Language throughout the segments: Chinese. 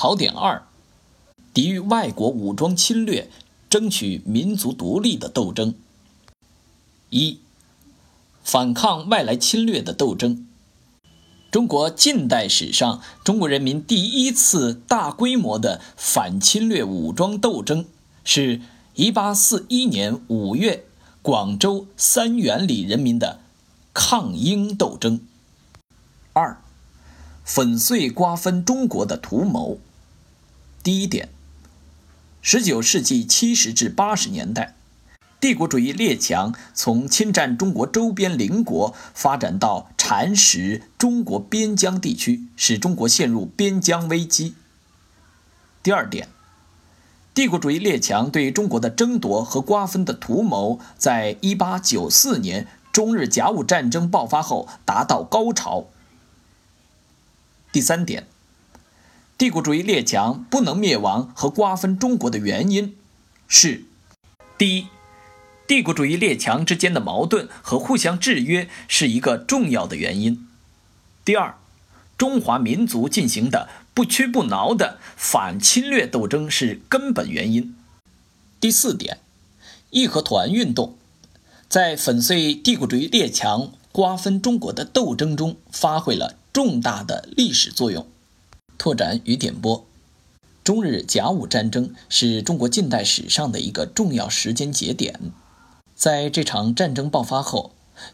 考点二：抵御外国武装侵略、争取民族独立的斗争。一、反抗外来侵略的斗争。中国近代史上，中国人民第一次大规模的反侵略武装斗争，是1841年5月广州三元里人民的抗英斗争。二、粉碎瓜分中国的图谋。第一点，十九世纪七十至八十年代，帝国主义列强从侵占中国周边邻国发展到蚕食中国边疆地区，使中国陷入边疆危机。第二点，帝国主义列强对中国的争夺和瓜分的图谋，在一八九四年中日甲午战争爆发后达到高潮。第三点。帝国主义列强不能灭亡和瓜分中国的原因是：第一，帝国主义列强之间的矛盾和互相制约是一个重要的原因；第二，中华民族进行的不屈不挠的反侵略斗争是根本原因；第四点，义和团运动在粉碎帝国主义列强瓜分中国的斗争中发挥了重大的历史作用。拓展与点拨：中日甲午战争是中国近代史上的一个重要时间节点。在这场战争爆发后，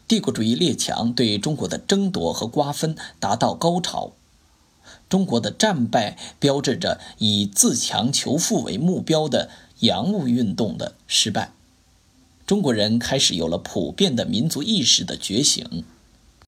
帝国主义列强对中国的争夺和瓜分达到高潮。中国的战败标志着以自强求富为目标的洋务运动的失败。中国人开始有了普遍的民族意识的觉醒。